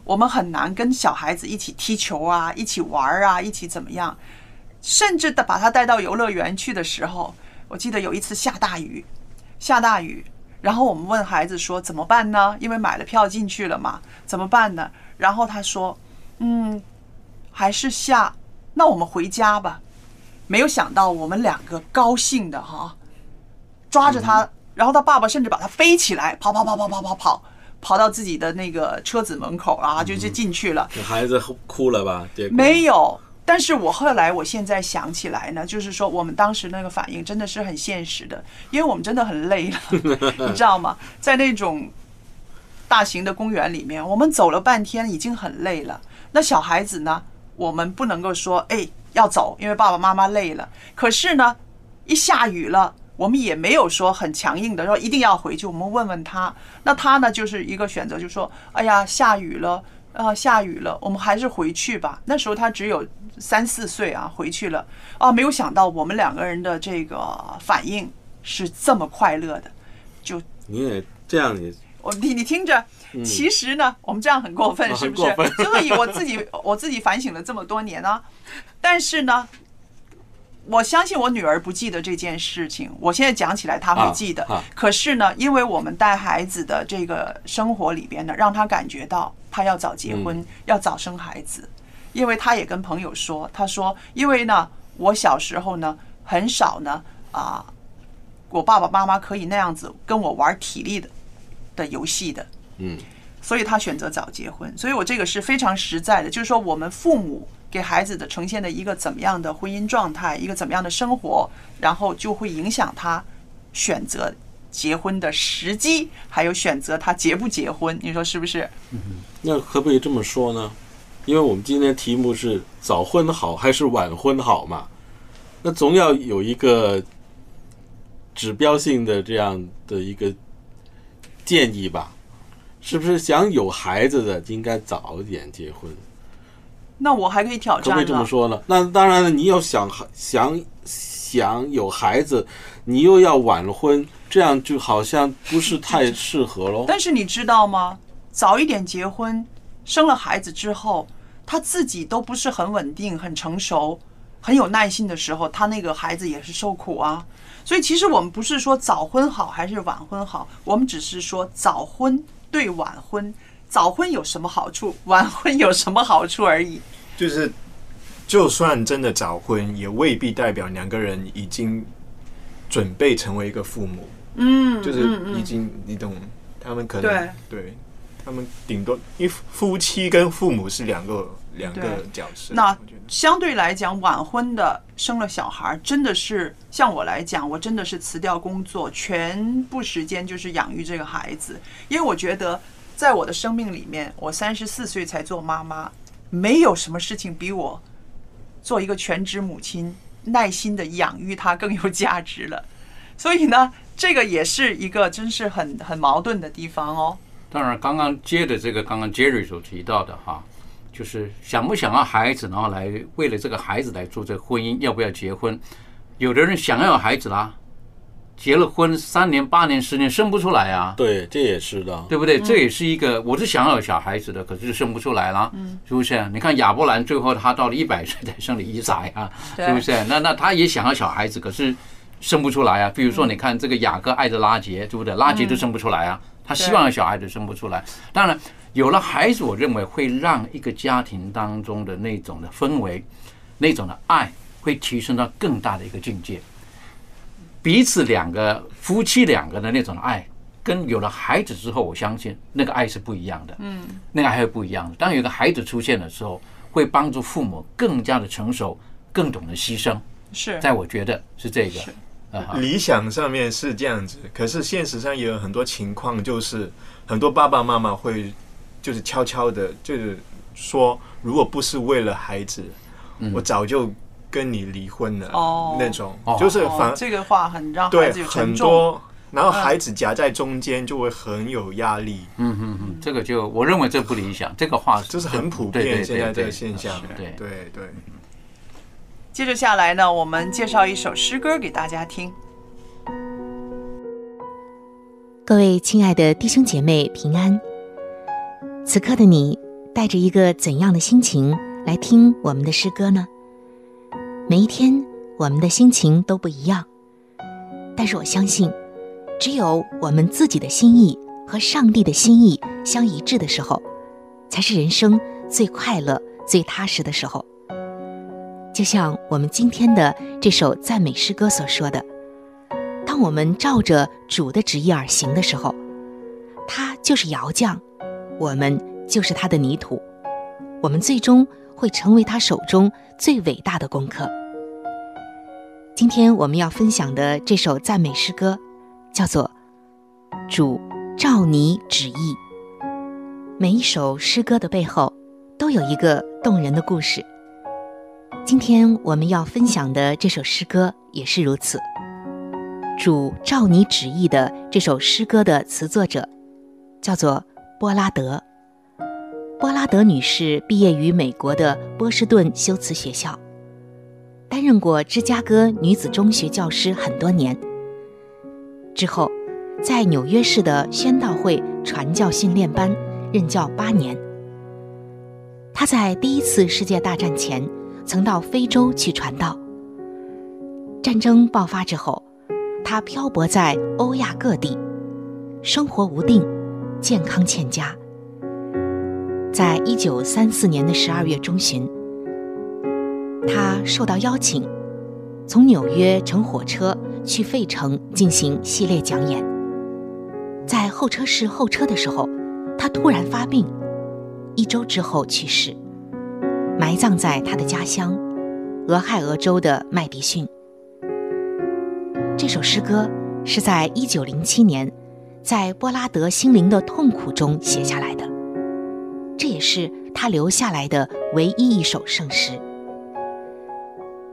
我们很难跟小孩子一起踢球啊，一起玩啊，一起怎么样？甚至的把他带到游乐园去的时候，我记得有一次下大雨，下大雨，然后我们问孩子说怎么办呢？因为买了票进去了嘛，怎么办呢？然后他说，嗯，还是下，那我们回家吧。没有想到我们两个高兴的哈，抓着他，然后他爸爸甚至把他背起来，跑跑跑跑跑跑跑，跑到自己的那个车子门口啊，就就进去了。孩子哭了吧？没有，但是我后来我现在想起来呢，就是说我们当时那个反应真的是很现实的，因为我们真的很累了，你知道吗？在那种大型的公园里面，我们走了半天，已经很累了。那小孩子呢，我们不能够说哎要走，因为爸爸妈妈累了。可是呢，一下雨了。我们也没有说很强硬的说一定要回去，我们问问他，那他呢就是一个选择，就说哎呀下雨了啊下雨了，我们还是回去吧。那时候他只有三四岁啊，回去了啊，没有想到我们两个人的这个反应是这么快乐的，就你也这样你我你你听着，其实呢我们这样很过分是不是？所以我自己我自己反省了这么多年啊，但是呢。我相信我女儿不记得这件事情，我现在讲起来她会记得。可是呢，因为我们带孩子的这个生活里边呢，让她感觉到她要早结婚，要早生孩子。因为她也跟朋友说，她说，因为呢，我小时候呢，很少呢啊，我爸爸妈妈可以那样子跟我玩体力的的游戏的。嗯，所以他选择早结婚。所以我这个是非常实在的，就是说我们父母。给孩子的呈现的一个怎么样的婚姻状态，一个怎么样的生活，然后就会影响他选择结婚的时机，还有选择他结不结婚，你说是不是？嗯那可不可以这么说呢？因为我们今天题目是早婚好还是晚婚好嘛？那总要有一个指标性的这样的一个建议吧？是不是想有孩子的应该早一点结婚？那我还可以挑战。可不可以这么说呢？那当然了，你要想想想有孩子，你又要晚婚，这样就好像不是太适合喽。但是你知道吗？早一点结婚，生了孩子之后，他自己都不是很稳定、很成熟、很有耐心的时候，他那个孩子也是受苦啊。所以其实我们不是说早婚好还是晚婚好，我们只是说早婚对晚婚。早婚有什么好处？晚婚有什么好处而已。就是，就算真的早婚，也未必代表两个人已经准备成为一个父母。嗯，就是已经，你懂？他们可能对，他们顶多因为夫妻跟父母是两个两个角色。那相对来讲，晚婚的生了小孩，真的是像我来讲，我真的是辞掉工作，全部时间就是养育这个孩子，因为我觉得。在我的生命里面，我三十四岁才做妈妈，没有什么事情比我做一个全职母亲，耐心的养育他更有价值了。所以呢，这个也是一个真是很很矛盾的地方哦。当然，刚刚接的这个，刚刚 Jerry 所提到的哈，就是想不想要孩子，然后来为了这个孩子来做这个婚姻，要不要结婚？有的人想要孩子啦。结了婚三年、八年、十年生不出来啊！对，这也是的，对不对？这也是一个，我是想要有小孩子的，可是生不出来啦，是不是？你看亚伯兰最后他到了一百岁 才生了伊撒呀，是不是？那那他也想要小孩子，可是生不出来啊。比如说，你看这个雅各爱的拉杰，对不对？拉杰都生不出来啊，他希望有小孩子生不出来。当然，有了孩子，我认为会让一个家庭当中的那种的氛围、那种的爱，会提升到更大的一个境界。彼此两个夫妻两个的那种爱，跟有了孩子之后，我相信那个爱是不一样的。嗯，那个爱是不一样的。当有一个孩子出现的时候，会帮助父母更加的成熟，更懂得牺牲。是，在我觉得是这个。理想上面是这样子，可是现实上也有很多情况，就是很多爸爸妈妈会就是悄悄的，就是说，如果不是为了孩子，我早就。跟你离婚了哦，那种就是反这个话很让孩子有很多，然后孩子夹在中间就会很有压力。嗯嗯嗯，这个就我认为这不理想。这个话就是很普遍现在这个现象。对对对。接着下来呢，我们介绍一首诗歌给大家听。各位亲爱的弟兄姐妹平安。此刻的你带着一个怎样的心情来听我们的诗歌呢？每一天，我们的心情都不一样，但是我相信，只有我们自己的心意和上帝的心意相一致的时候，才是人生最快乐、最踏实的时候。就像我们今天的这首赞美诗歌所说的：“当我们照着主的旨意而行的时候，他就是窑匠，我们就是他的泥土，我们最终会成为他手中最伟大的功课。”今天我们要分享的这首赞美诗歌，叫做《主照你旨意》。每一首诗歌的背后，都有一个动人的故事。今天我们要分享的这首诗歌也是如此。主照你旨意的这首诗歌的词作者，叫做波拉德。波拉德女士毕业于美国的波士顿修辞学校。担任过芝加哥女子中学教师很多年，之后，在纽约市的宣道会传教训练班任教八年。他在第一次世界大战前曾到非洲去传道。战争爆发之后，他漂泊在欧亚各地，生活无定，健康欠佳。在一九三四年的十二月中旬。他受到邀请，从纽约乘火车去费城进行系列讲演。在候车室候车的时候，他突然发病，一周之后去世，埋葬在他的家乡俄亥俄州的麦迪逊。这首诗歌是在一九零七年，在波拉德心灵的痛苦中写下来的，这也是他留下来的唯一一首圣诗。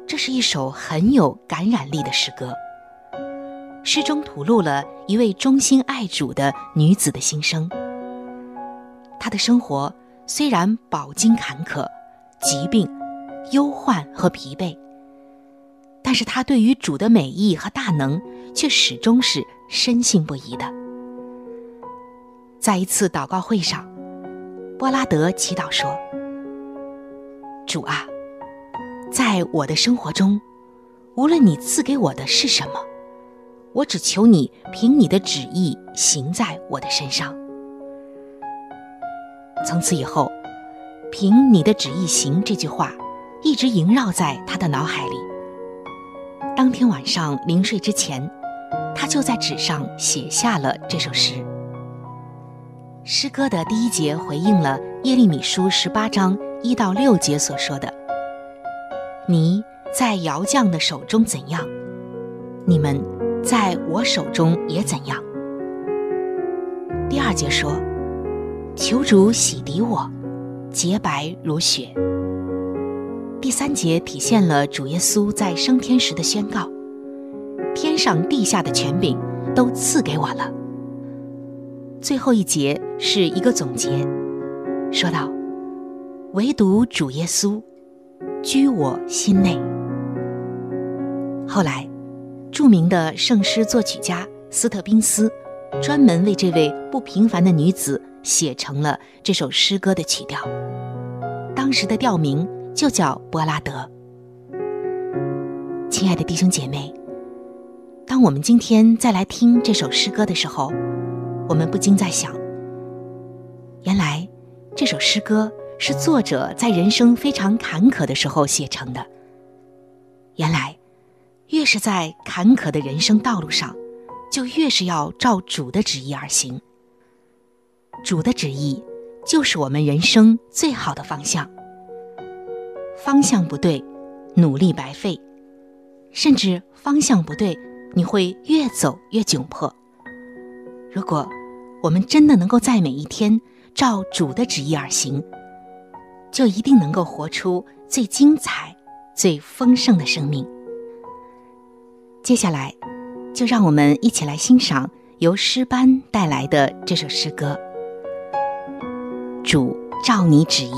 这是一首很有感染力的诗歌。诗中吐露了一位忠心爱主的女子的心声。她的生活虽然饱经坎坷、疾病、忧患和疲惫，但是他对于主的美意和大能却始终是深信不疑的。在一次祷告会上，波拉德祈祷说：“主啊。”在我的生活中，无论你赐给我的是什么，我只求你凭你的旨意行在我的身上。从此以后，“凭你的旨意行”这句话一直萦绕在他的脑海里。当天晚上临睡之前，他就在纸上写下了这首诗。诗歌的第一节回应了耶利米书十八章一到六节所说的。你在窑匠的手中怎样，你们在我手中也怎样。第二节说：“求主洗涤我，洁白如雪。”第三节体现了主耶稣在升天时的宣告：“天上地下的权柄都赐给我了。”最后一节是一个总结，说道：“唯独主耶稣。”居我心内。后来，著名的圣诗作曲家斯特宾斯专门为这位不平凡的女子写成了这首诗歌的曲调，当时的调名就叫《波拉德》。亲爱的弟兄姐妹，当我们今天再来听这首诗歌的时候，我们不禁在想：原来这首诗歌。是作者在人生非常坎坷的时候写成的。原来，越是在坎坷的人生道路上，就越是要照主的旨意而行。主的旨意，就是我们人生最好的方向。方向不对，努力白费；甚至方向不对，你会越走越窘迫。如果我们真的能够在每一天照主的旨意而行，就一定能够活出最精彩、最丰盛的生命。接下来，就让我们一起来欣赏由诗班带来的这首诗歌《主照你旨意》。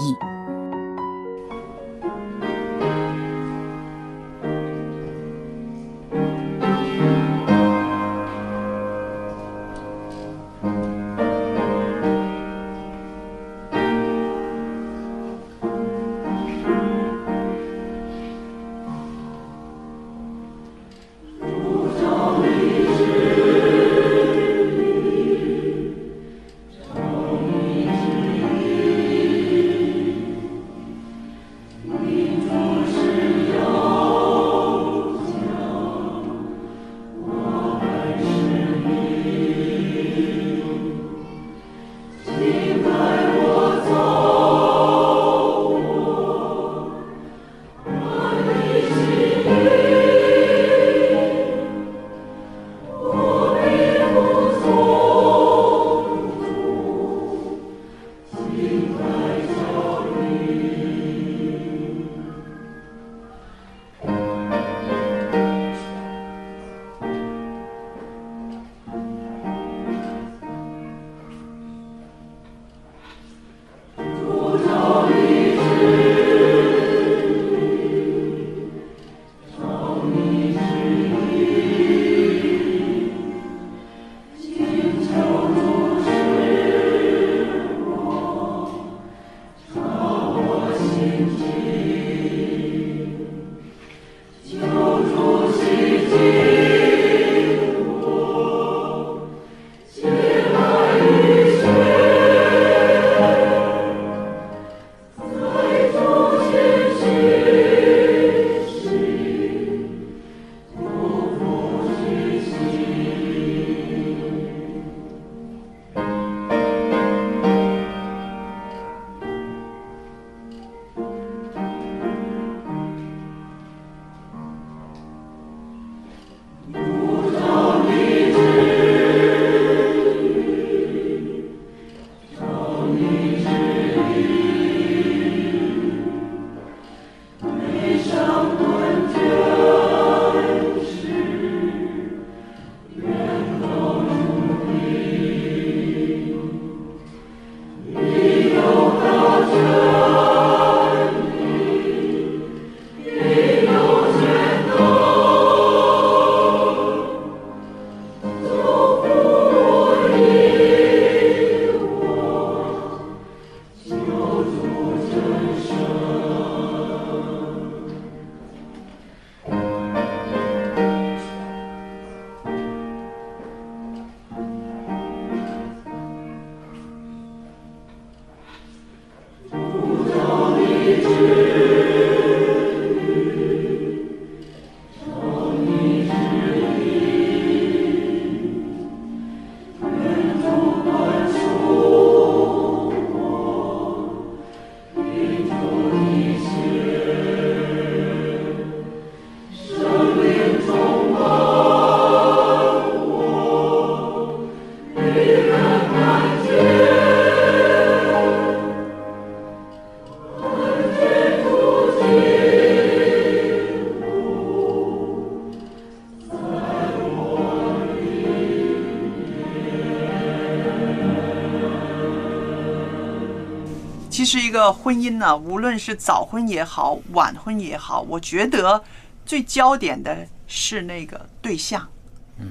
个婚姻呢，无论是早婚也好，晚婚也好，我觉得最焦点的是那个对象，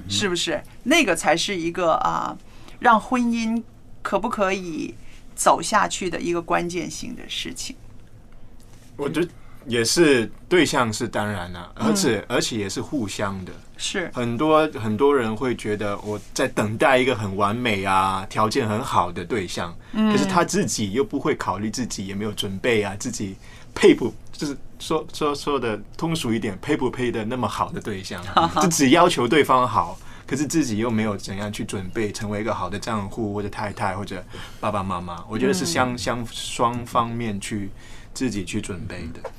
是不是？那个才是一个啊，让婚姻可不可以走下去的一个关键性的事情。我觉得也是对象是当然了、而且而且也是互相的。是很多很多人会觉得我在等待一个很完美啊、条件很好的对象，可是他自己又不会考虑自己也没有准备啊，自己配不就是说说说的通俗一点，配不配的那么好的对象，就只要求对方好，可是自己又没有怎样去准备成为一个好的丈夫或者太太或者爸爸妈妈，我觉得是相相双方面去自己去准备的。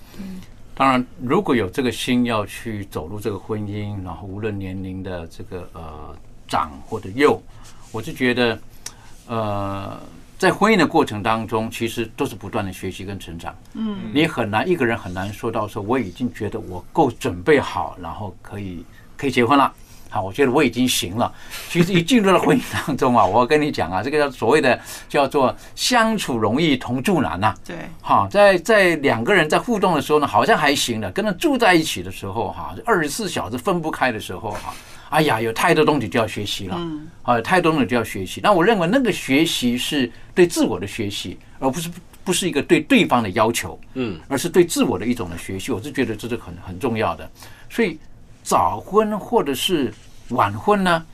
当然，如果有这个心要去走入这个婚姻，然后无论年龄的这个呃长或者幼，我是觉得，呃，在婚姻的过程当中，其实都是不断的学习跟成长。嗯，你很难一个人很难说到说我已经觉得我够准备好，然后可以可以结婚了。好，我觉得我已经行了。其实一进入了婚姻当中啊，我跟你讲啊，这个叫所谓的叫做相处容易同住难呐、对，哈，在在两个人在互动的时候呢，好像还行的，跟他住在一起的时候哈，二十四小时分不开的时候哈，哎呀，有太多东西就要学习了，嗯，啊，有太多东西就要学习。那我认为那个学习是对自我的学习，而不是不是一个对对方的要求，嗯，而是对自我的一种的学习。我是觉得这是很很重要的。所以早婚或者是晚婚呢，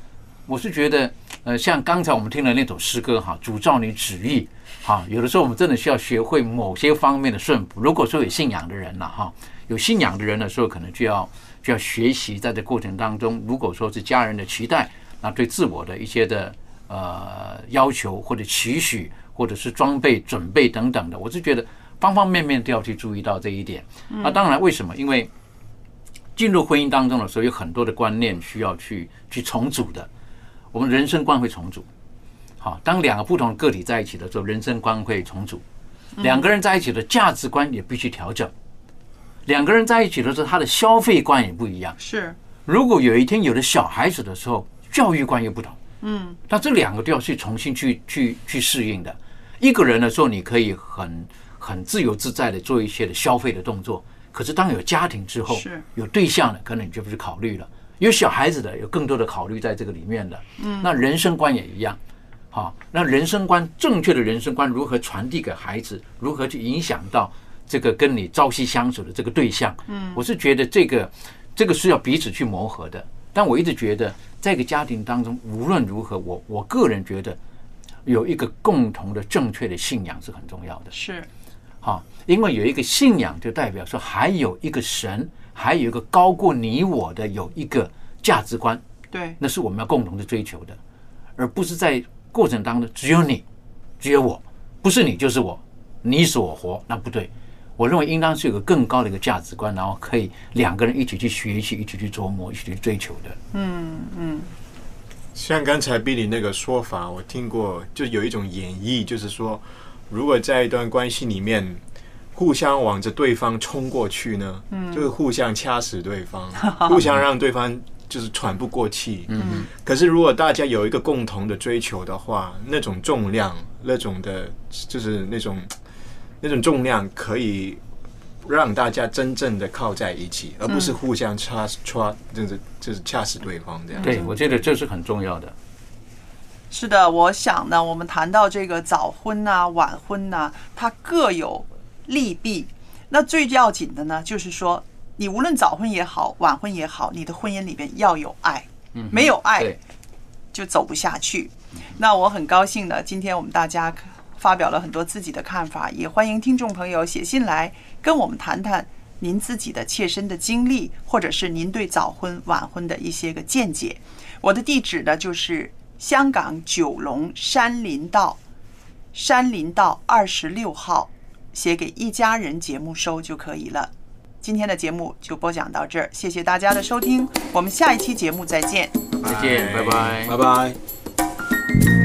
我是觉得，呃，像刚才我们听的那首诗歌哈，主照你旨意，哈，有的时候我们真的需要学会某些方面的顺服。如果说有信仰的人了哈，有信仰的人的时候，可能就要就要学习在这过程当中，如果说是家人的期待，那对自我的一些的呃要求或者期许，或者是装备准备等等的，我是觉得方方面面都要去注意到这一点。那当然，为什么？因为进入婚姻当中的时候，有很多的观念需要去去重组的。我们人生观会重组。好，当两个不同的个体在一起的时候，人生观会重组。两个人在一起的价值观也必须调整。两个人在一起的时候，他的消费观也不一样。是，如果有一天有了小孩子的时候，教育观又不同。嗯，那这两个都要去重新去去去适应的。一个人的时候，你可以很很自由自在的做一些的消费的动作。可是当有家庭之后是，有对象了，可能你就不去考虑了。有小孩子的，有更多的考虑在这个里面的。嗯，那人生观也一样。好，那人生观正确的人生观如何传递给孩子？如何去影响到这个跟你朝夕相处的这个对象？嗯，我是觉得这个这个是要彼此去磨合的。但我一直觉得，在一个家庭当中，无论如何，我我个人觉得有一个共同的正确的信仰是很重要的。是，好，因为有一个信仰，就代表说还有一个神，还有一个高过你我的有一个价值观，对，那是我们要共同的追求的，而不是在过程当中只有你，只有我，不是你就是我，你死我活，那不对。我认为应当是有个更高的一个价值观，然后可以两个人一起去学习，一起去琢磨，一起去追求的。嗯嗯，像刚才 Billy 那个说法，我听过，就有一种演绎，就是说，如果在一段关系里面，互相往着对方冲过去呢，嗯，就是互相掐死对方，互相让对方就是喘不过气。嗯，可是如果大家有一个共同的追求的话，那种重量，那种的，就是那种那种重量，可以让大家真正的靠在一起，而不是互相掐掐，就是就是掐死对方这样。对，我觉得这是很重要的。是的，我想呢，我们谈到这个早婚呐、晚婚呐、它各有利弊。那最要紧的呢，就是说，你无论早婚也好，晚婚也好，你的婚姻里边要有爱，没有爱就走不下去。那我很高兴呢，今天我们大家发表了很多自己的看法，也欢迎听众朋友写信来跟我们谈谈您自己的切身的经历，或者是您对早婚晚婚的一些个见解。我的地址呢就是香港九龙山林道山林道二十六号，写给一家人节目收就可以了。今天的节目就播讲到这儿，谢谢大家的收听，我们下一期节目再见。再见，拜拜。拜拜。